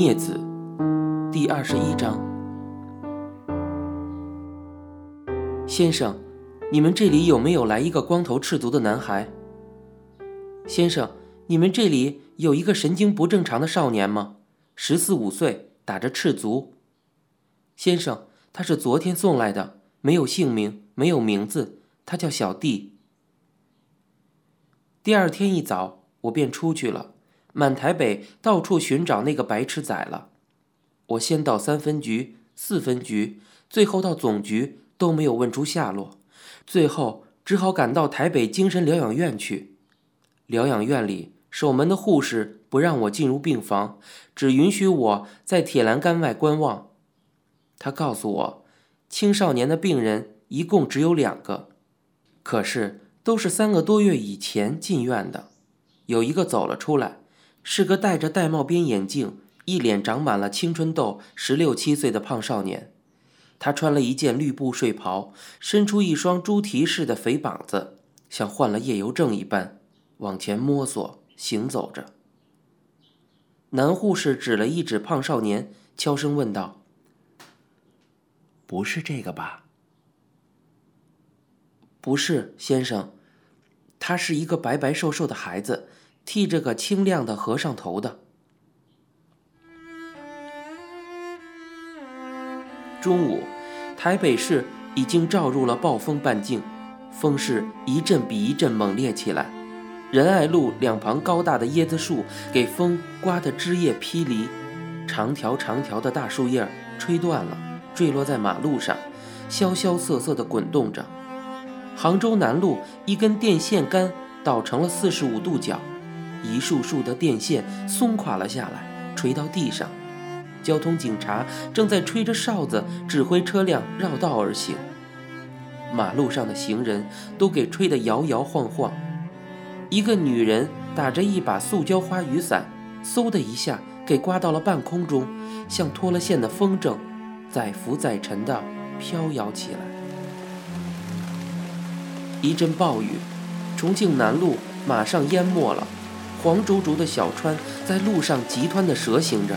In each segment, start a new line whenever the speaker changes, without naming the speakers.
镊子，第二十一章。先生，你们这里有没有来一个光头赤足的男孩？先生，你们这里有一个神经不正常的少年吗？十四五岁，打着赤足。先生，他是昨天送来的，没有姓名，没有名字，他叫小弟。第二天一早，我便出去了。满台北到处寻找那个白痴仔了。我先到三分局、四分局，最后到总局，都没有问出下落。最后只好赶到台北精神疗养院去。疗养院里守门的护士不让我进入病房，只允许我在铁栏杆外观望。他告诉我，青少年的病人一共只有两个，可是都是三个多月以前进院的，有一个走了出来。是个戴着玳瑁边眼镜、一脸长满了青春痘、十六七岁的胖少年。他穿了一件绿布睡袍，伸出一双猪蹄似的肥膀子，像患了夜游症一般，往前摸索行走着。男护士指了一指胖少年，悄声问道：“
不是这个吧？”“
不是，先生。他是一个白白瘦瘦的孩子。”剃着个清亮的和尚头的。中午，台北市已经照入了暴风半径，风势一阵比一阵猛烈起来。仁爱路两旁高大的椰子树给风刮得枝叶披离，长条长条的大树叶吹断了，坠落在马路上，萧萧瑟瑟地滚动着。杭州南路一根电线杆倒成了四十五度角。一束束的电线松垮了下来，垂到地上。交通警察正在吹着哨子指挥车辆绕道而行。马路上的行人都给吹得摇摇晃晃。一个女人打着一把塑胶花雨伞，嗖的一下给刮到了半空中，像脱了线的风筝，载浮载沉地飘摇起来。一阵暴雨，重庆南路马上淹没了。黄竹竹的小川在路上急湍地蛇行着，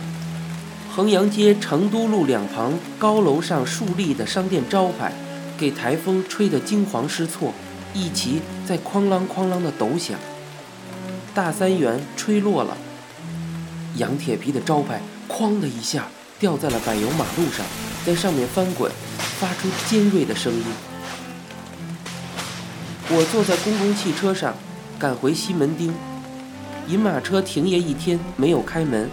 衡阳街成都路两旁高楼上竖立的商店招牌，给台风吹得惊慌失措，一齐在哐啷哐啷地抖响。大三元吹落了，洋铁皮的招牌哐的一下掉在了柏油马路上，在上面翻滚，发出尖锐的声音。我坐在公共汽车上，赶回西门町。银马车停业一天没有开门，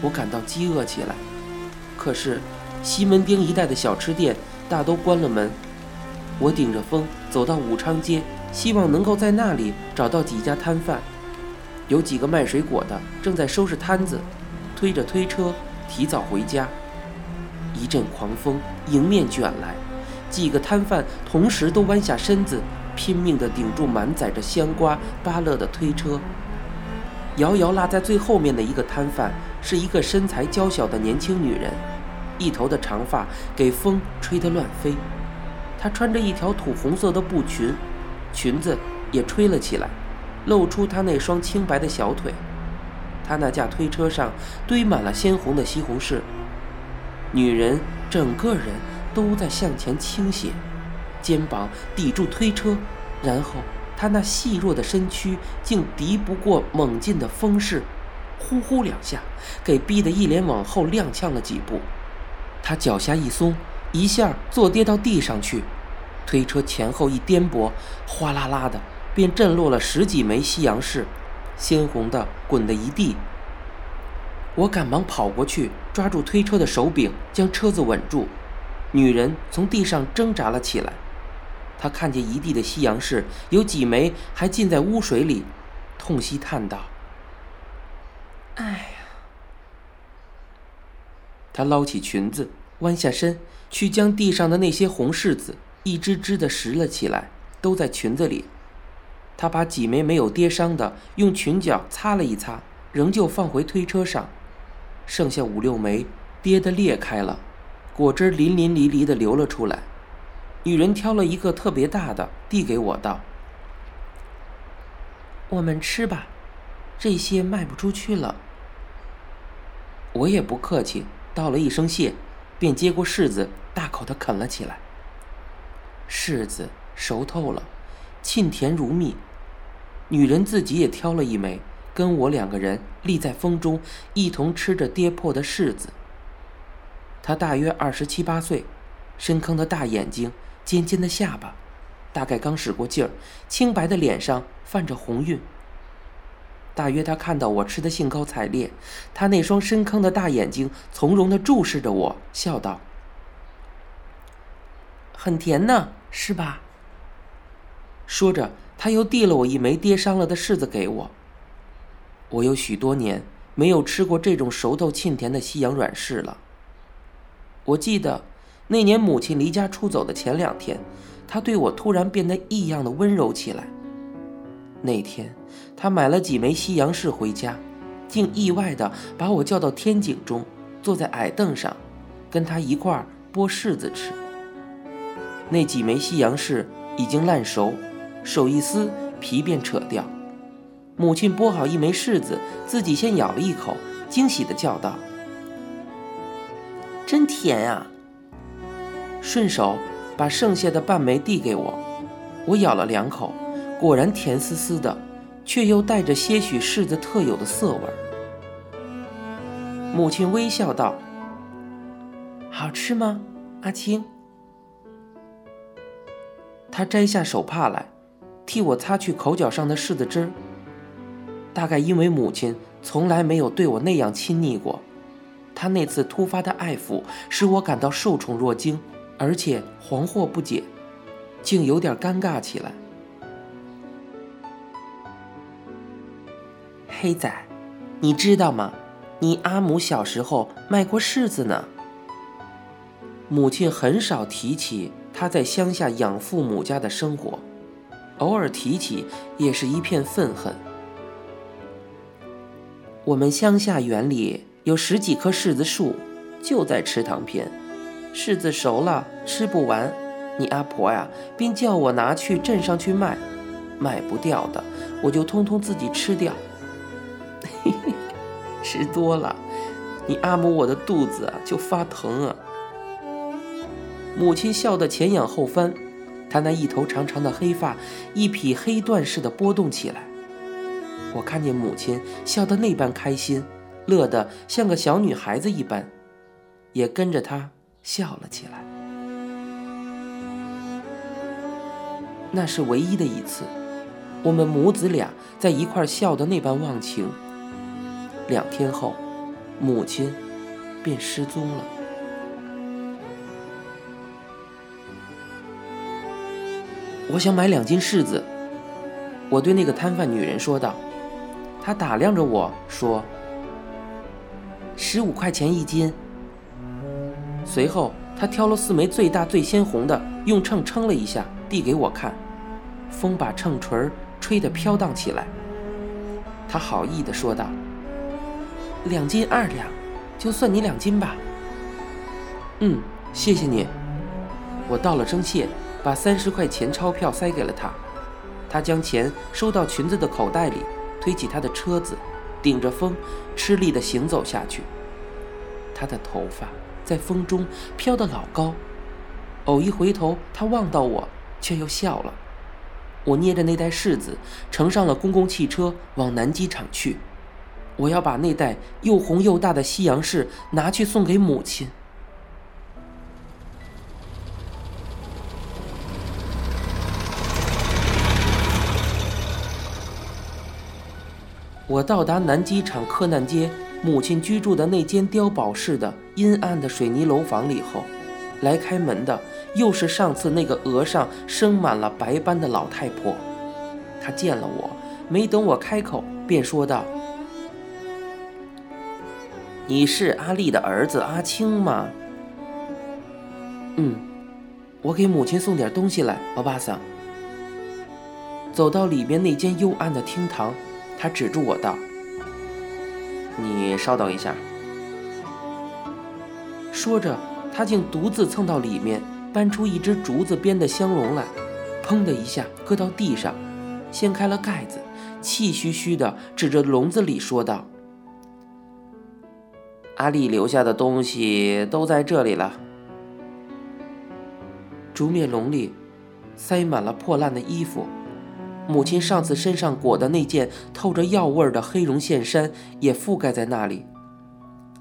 我感到饥饿起来。可是西门町一带的小吃店大都关了门。我顶着风走到武昌街，希望能够在那里找到几家摊贩。有几个卖水果的正在收拾摊子，推着推车提早回家。一阵狂风迎面卷来，几个摊贩同时都弯下身子，拼命地顶住满载着香瓜、芭乐的推车。遥遥落在最后面的一个摊贩是一个身材娇小的年轻女人，一头的长发给风吹得乱飞。她穿着一条土红色的布裙，裙子也吹了起来，露出她那双清白的小腿。她那架推车上堆满了鲜红的西红柿。女人整个人都在向前倾斜，肩膀抵住推车，然后。他那细弱的身躯竟敌不过猛劲的风势，呼呼两下，给逼得一连往后踉跄了几步。他脚下一松，一下坐跌到地上去，推车前后一颠簸，哗啦啦的便震落了十几枚西洋柿，鲜红的滚得一地。我赶忙跑过去，抓住推车的手柄，将车子稳住。女人从地上挣扎了起来。他看见一地的西洋柿，有几枚还浸在污水里，痛惜叹道：“哎呀！”他捞起裙子，弯下身去将地上的那些红柿子一只只的拾了起来，都在裙子里。他把几枚没有跌伤的用裙角擦了一擦，仍旧放回推车上。剩下五六枚跌得裂开了，果汁淋淋漓漓的流了出来。女人挑了一个特别大的，递给我道：“我们吃吧，这些卖不出去了。”我也不客气，道了一声谢，便接过柿子，大口的啃了起来。柿子熟透了，沁甜如蜜。女人自己也挑了一枚，跟我两个人立在风中，一同吃着跌破的柿子。她大约二十七八岁，深坑的大眼睛，尖尖的下巴，大概刚使过劲儿，清白的脸上泛着红晕。大约他看到我吃的兴高采烈，他那双深坑的大眼睛从容地注视着我，笑道：“很甜呢，是吧？”说着，他又递了我一枚跌伤了的柿子给我。我有许多年没有吃过这种熟透沁甜的西洋软柿了。我记得那年母亲离家出走的前两天，她对我突然变得异样的温柔起来。那天，她买了几枚西洋柿回家，竟意外地把我叫到天井中，坐在矮凳上，跟她一块儿剥柿子吃。那几枚西洋柿已经烂熟，手一撕，皮便扯掉。母亲剥好一枚柿子，自己先咬了一口，惊喜地叫道。真甜呀！顺手把剩下的半枚递给我，我咬了两口，果然甜丝丝的，却又带着些许柿子特有的涩味儿。母亲微笑道：“好吃吗，阿青？”她摘下手帕来，替我擦去口角上的柿子汁儿。大概因为母亲从来没有对我那样亲昵过。他那次突发的爱抚使我感到受宠若惊，而且惶惑不解，竟有点尴尬起来。黑仔，你知道吗？你阿母小时候卖过柿子呢。母亲很少提起她在乡下养父母家的生活，偶尔提起也是一片愤恨。我们乡下园里。有十几棵柿子树，就在池塘边。柿子熟了，吃不完，你阿婆呀，便叫我拿去镇上去卖。卖不掉的，我就通通自己吃掉。嘿嘿，吃多了，你阿母我的肚子啊就发疼啊。母亲笑得前仰后翻，她那一头长长的黑发一匹黑缎似的波动起来。我看见母亲笑得那般开心。乐得像个小女孩子一般，也跟着她笑了起来。那是唯一的一次，我们母子俩在一块笑得那般忘情。两天后，母亲便失踪了。我想买两斤柿子，我对那个摊贩女人说道。她打量着我说。十五块钱一斤。随后，他挑了四枚最大最鲜红的，用秤称了一下，递给我看。风把秤锤吹得飘荡起来。他好意地说道：“两斤二两，就算你两斤吧。”嗯，谢谢你。我道了声谢，把三十块钱钞票塞给了他。他将钱收到裙子的口袋里，推起他的车子。顶着风，吃力地行走下去。他的头发在风中飘得老高。偶一回头，他望到我，却又笑了。我捏着那袋柿子，乘上了公共汽车，往南机场去。我要把那袋又红又大的西洋柿拿去送给母亲。我到达南机场客难街母亲居住的那间碉堡式的阴暗的水泥楼房里后，来开门的又是上次那个额上生满了白斑的老太婆。她见了我，没等我开口，便说道：“你是阿丽的儿子阿青吗？”“嗯，我给母亲送点东西来，欧巴桑。”走到里面那间幽暗的厅堂。他指住我道：“你稍等一下。”说着，他竟独自蹭到里面，搬出一只竹子编的香笼来，砰的一下搁到地上，掀开了盖子，气吁吁地指着笼子里说道：“阿丽留下的东西都在这里了。竹篾笼里塞满了破烂的衣服，母亲上次身上裹的那件透着药味的黑绒线衫也覆盖在那里。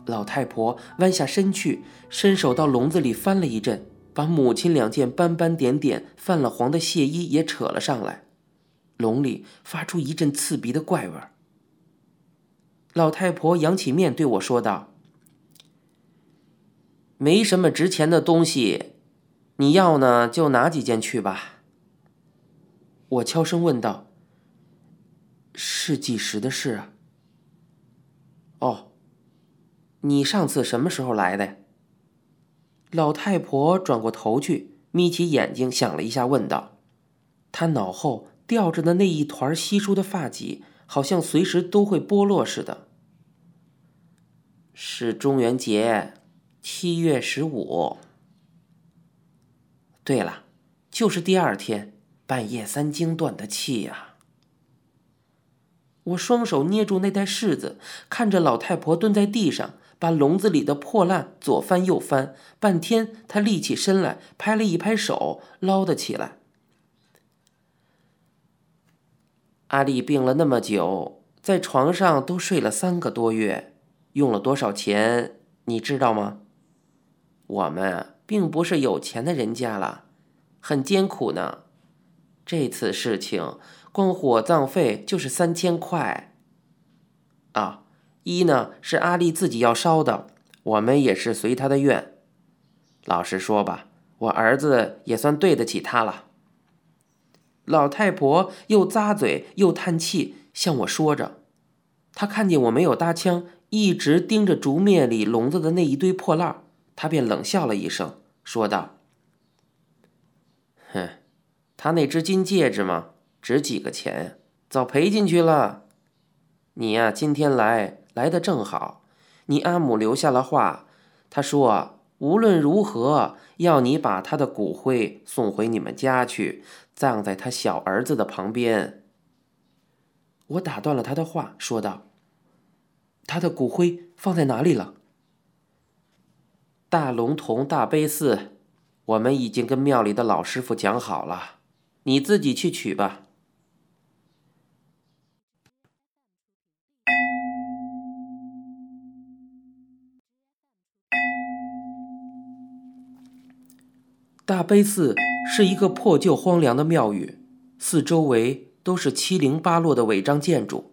老太婆弯下身去，伸手到笼子里翻了一阵，把母亲两件斑斑点点、泛了黄的亵衣也扯了上来。笼里发出一阵刺鼻的怪味。老太婆扬起面对我说道：“没什么值钱的东西，你要呢就拿几件去吧。”我悄声问道：“是几时的事啊？”“哦，你上次什么时候来的？”老太婆转过头去，眯起眼睛想了一下，问道：“她脑后吊着的那一团稀疏的发髻。”好像随时都会剥落似的。是中元节，七月十五。对了，就是第二天，半夜三更断的气呀。我双手捏住那袋柿子，看着老太婆蹲在地上，把笼子里的破烂左翻右翻，半天，他立起身来，拍了一拍手，捞得起来。阿丽病了那么久，在床上都睡了三个多月，用了多少钱，你知道吗？我们并不是有钱的人家了，很艰苦呢。这次事情光火葬费就是三千块。啊，一呢是阿丽自己要烧的，我们也是随她的愿。老实说吧，我儿子也算对得起她了。老太婆又咂嘴又叹气，向我说着。她看见我没有搭腔，一直盯着竹篾里笼子的那一堆破烂，她便冷笑了一声，说道：“哼，他那只金戒指嘛，值几个钱，早赔进去了。你呀，今天来来的正好。你阿母留下了话，她说无论如何要你把他的骨灰送回你们家去。”葬在他小儿子的旁边。我打断了他的话，说道：“他的骨灰放在哪里了？”大龙峒大悲寺，我们已经跟庙里的老师傅讲好了，你自己去取吧。大悲寺是一个破旧荒凉的庙宇，四周围都是七零八落的违章建筑。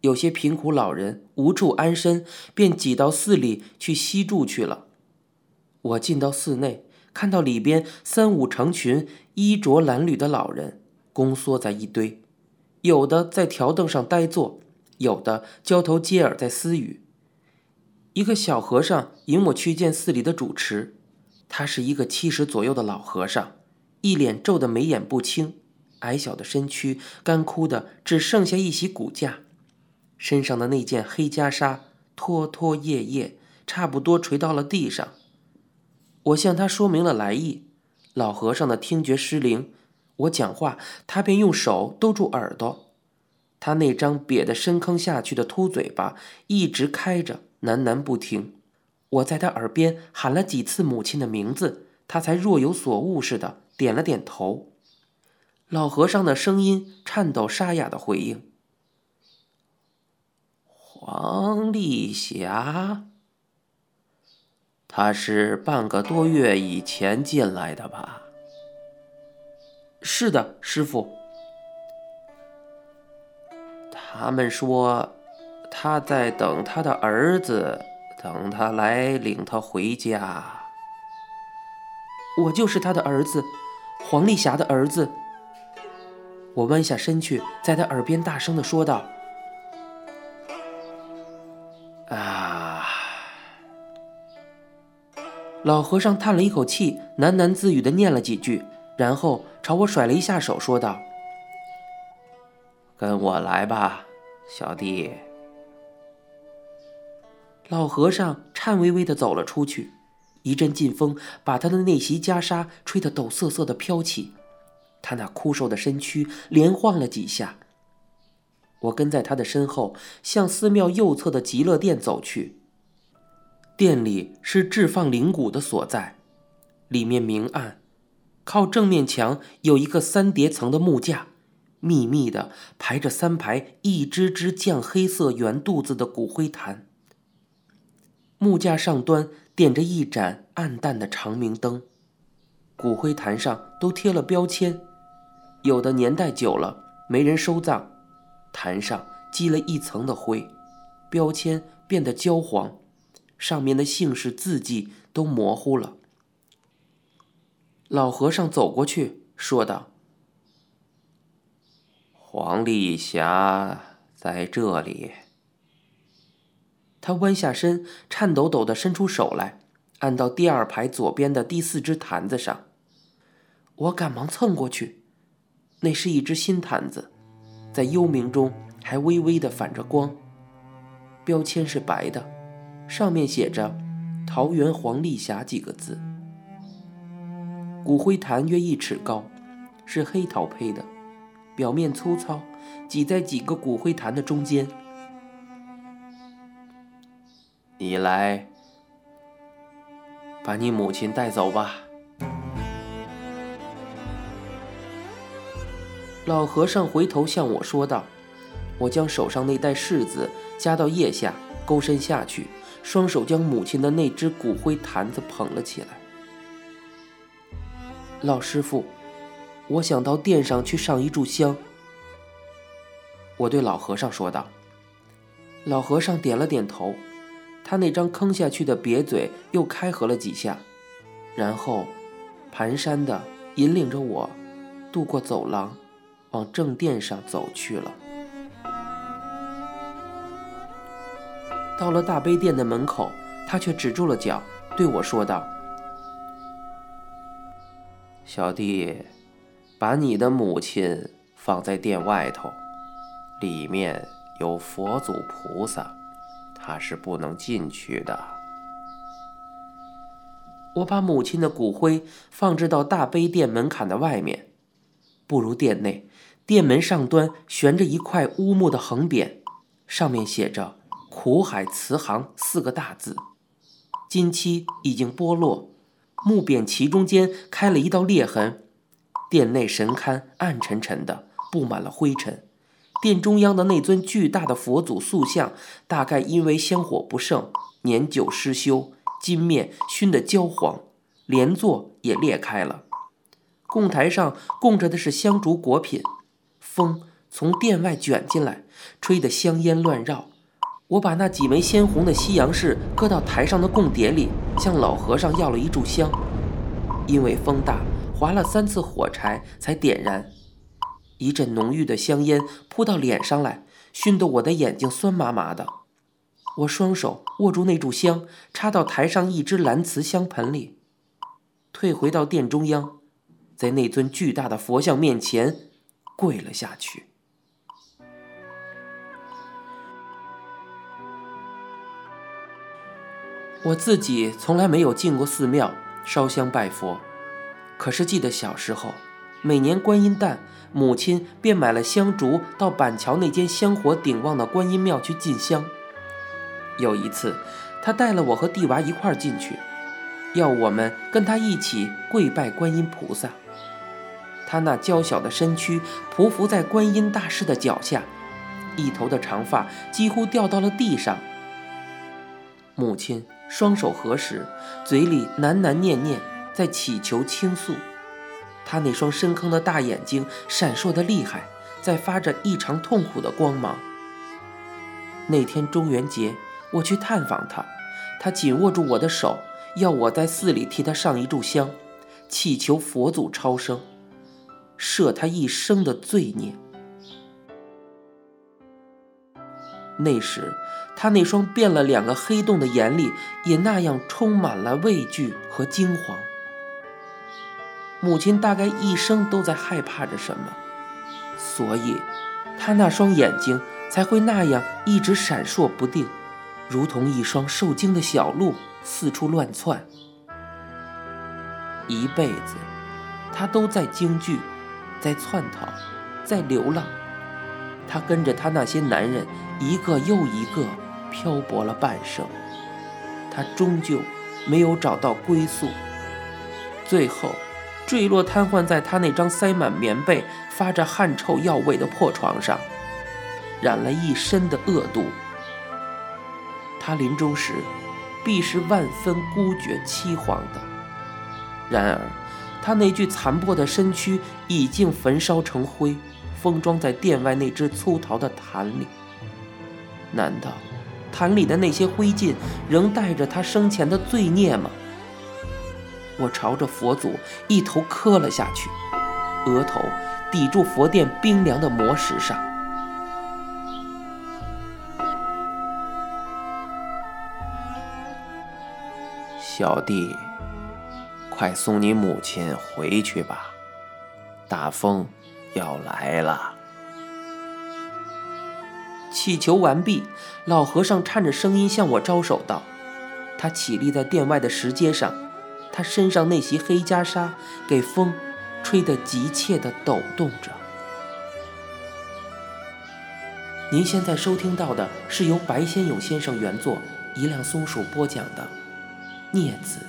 有些贫苦老人无处安身，便挤到寺里去西住去了。我进到寺内，看到里边三五成群、衣着褴褛的老人弓缩在一堆，有的在条凳上呆坐，有的交头接耳在私语。一个小和尚引我去见寺里的主持。他是一个七十左右的老和尚，一脸皱得眉眼不清，矮小的身躯干枯的只剩下一袭骨架，身上的那件黑袈裟拖拖曳曳，差不多垂到了地上。我向他说明了来意，老和尚的听觉失灵，我讲话他便用手兜住耳朵，他那张瘪得深坑下去的秃嘴巴一直开着，喃喃不停。我在他耳边喊了几次母亲的名字，他才若有所悟似的点了点头。老和尚的声音颤抖沙哑的回应：“黄丽霞，他是半个多月以前进来的吧？”“是的，师傅。”他们说他在等他的儿子。等他来领他回家，我就是他的儿子，黄丽霞的儿子。我弯下身去，在他耳边大声的说道：“啊！”老和尚叹了一口气，喃喃自语的念了几句，然后朝我甩了一下手，说道：“跟我来吧，小弟。”老和尚颤巍巍地走了出去，一阵劲风把他的那袭袈裟吹得抖瑟瑟地飘起，他那枯瘦的身躯连晃了几下。我跟在他的身后，向寺庙右侧的极乐殿走去。殿里是置放灵骨的所在，里面明暗，靠正面墙有一个三叠层的木架，密密的排着三排一只只酱黑色圆肚子的骨灰坛。木架上端点着一盏暗淡的长明灯，骨灰坛上都贴了标签，有的年代久了没人收葬，坛上积了一层的灰，标签变得焦黄。上面的姓氏字迹都模糊了。老和尚走过去，说道：“
黄丽霞在这里。”
他弯下身，颤抖抖地伸出手来，按到第二排左边的第四只坛子上。我赶忙蹭过去，那是一只新坛子，在幽冥中还微微地反着光，标签是白的。上面写着“桃园黄丽霞”几个字。骨灰坛约一尺高，是黑陶胚的，表面粗糙，挤在几个骨灰坛的中间。
你来，把你母亲带走吧。
老和尚回头向我说道：“我将手上那袋柿子夹到腋下，勾身下去。”双手将母亲的那只骨灰坛子捧了起来。老师傅，我想到殿上去上一炷香。我对老和尚说道。老和尚点了点头，他那张坑下去的瘪嘴又开合了几下，然后蹒跚地引领着我渡过走廊，往正殿上走去了。到了大悲殿的门口，他却止住了脚，对我说道：“
小弟，把你的母亲放在殿外头，里面有佛祖菩萨，他是不能进去的。”
我把母亲的骨灰放置到大悲殿门槛的外面，步入殿内，殿门上端悬着一块乌木的横匾，上面写着。苦海慈航四个大字，金漆已经剥落，木匾旗中间开了一道裂痕。殿内神龛暗沉沉的，布满了灰尘。殿中央的那尊巨大的佛祖塑像，大概因为香火不盛，年久失修，金面熏得焦黄，莲座也裂开了。供台上供着的是香烛果品，风从殿外卷进来，吹得香烟乱绕。我把那几枚鲜红的西洋柿搁到台上的供碟里，向老和尚要了一炷香。因为风大，划了三次火柴才点燃。一阵浓郁的香烟扑到脸上来，熏得我的眼睛酸麻麻的。我双手握住那炷香，插到台上一只蓝瓷香盆里，退回到殿中央，在那尊巨大的佛像面前跪了下去。我自己从来没有进过寺庙烧香拜佛，可是记得小时候，每年观音诞，母亲便买了香烛到板桥那间香火鼎旺的观音庙去进香。有一次，她带了我和弟娃一块进去，要我们跟她一起跪拜观音菩萨。她那娇小的身躯匍匐在观音大士的脚下，一头的长发几乎掉到了地上。母亲。双手合十，嘴里喃喃念念，在祈求倾诉。他那双深坑的大眼睛闪烁的厉害，在发着异常痛苦的光芒。那天中元节，我去探访他，他紧握住我的手，要我在寺里替他上一炷香，祈求佛祖超生，赦他一生的罪孽。那时。他那双变了两个黑洞的眼里，也那样充满了畏惧和惊惶。母亲大概一生都在害怕着什么，所以，她那双眼睛才会那样一直闪烁不定，如同一双受惊的小鹿四处乱窜。一辈子，他都在惊惧，在窜逃，在流浪。他跟着他那些男人，一个又一个。漂泊了半生，他终究没有找到归宿，最后坠落瘫痪在他那张塞满棉被、发着汗臭药味的破床上，染了一身的恶毒。他临终时，必是万分孤绝凄惶的。然而，他那具残破的身躯已经焚烧成灰，封装在殿外那只粗陶的坛里。难道坛里的那些灰烬仍带着他生前的罪孽吗？我朝着佛祖一头磕了下去，额头抵住佛殿冰凉的魔石上。
小弟，快送你母亲回去吧，大风要来了。
祈求完毕，老和尚颤着声音向我招手道：“他起立在殿外的石阶上，他身上那袭黑袈裟给风吹得急切地抖动着。”您现在收听到的是由白先勇先生原作，一辆松鼠播讲的。孽子。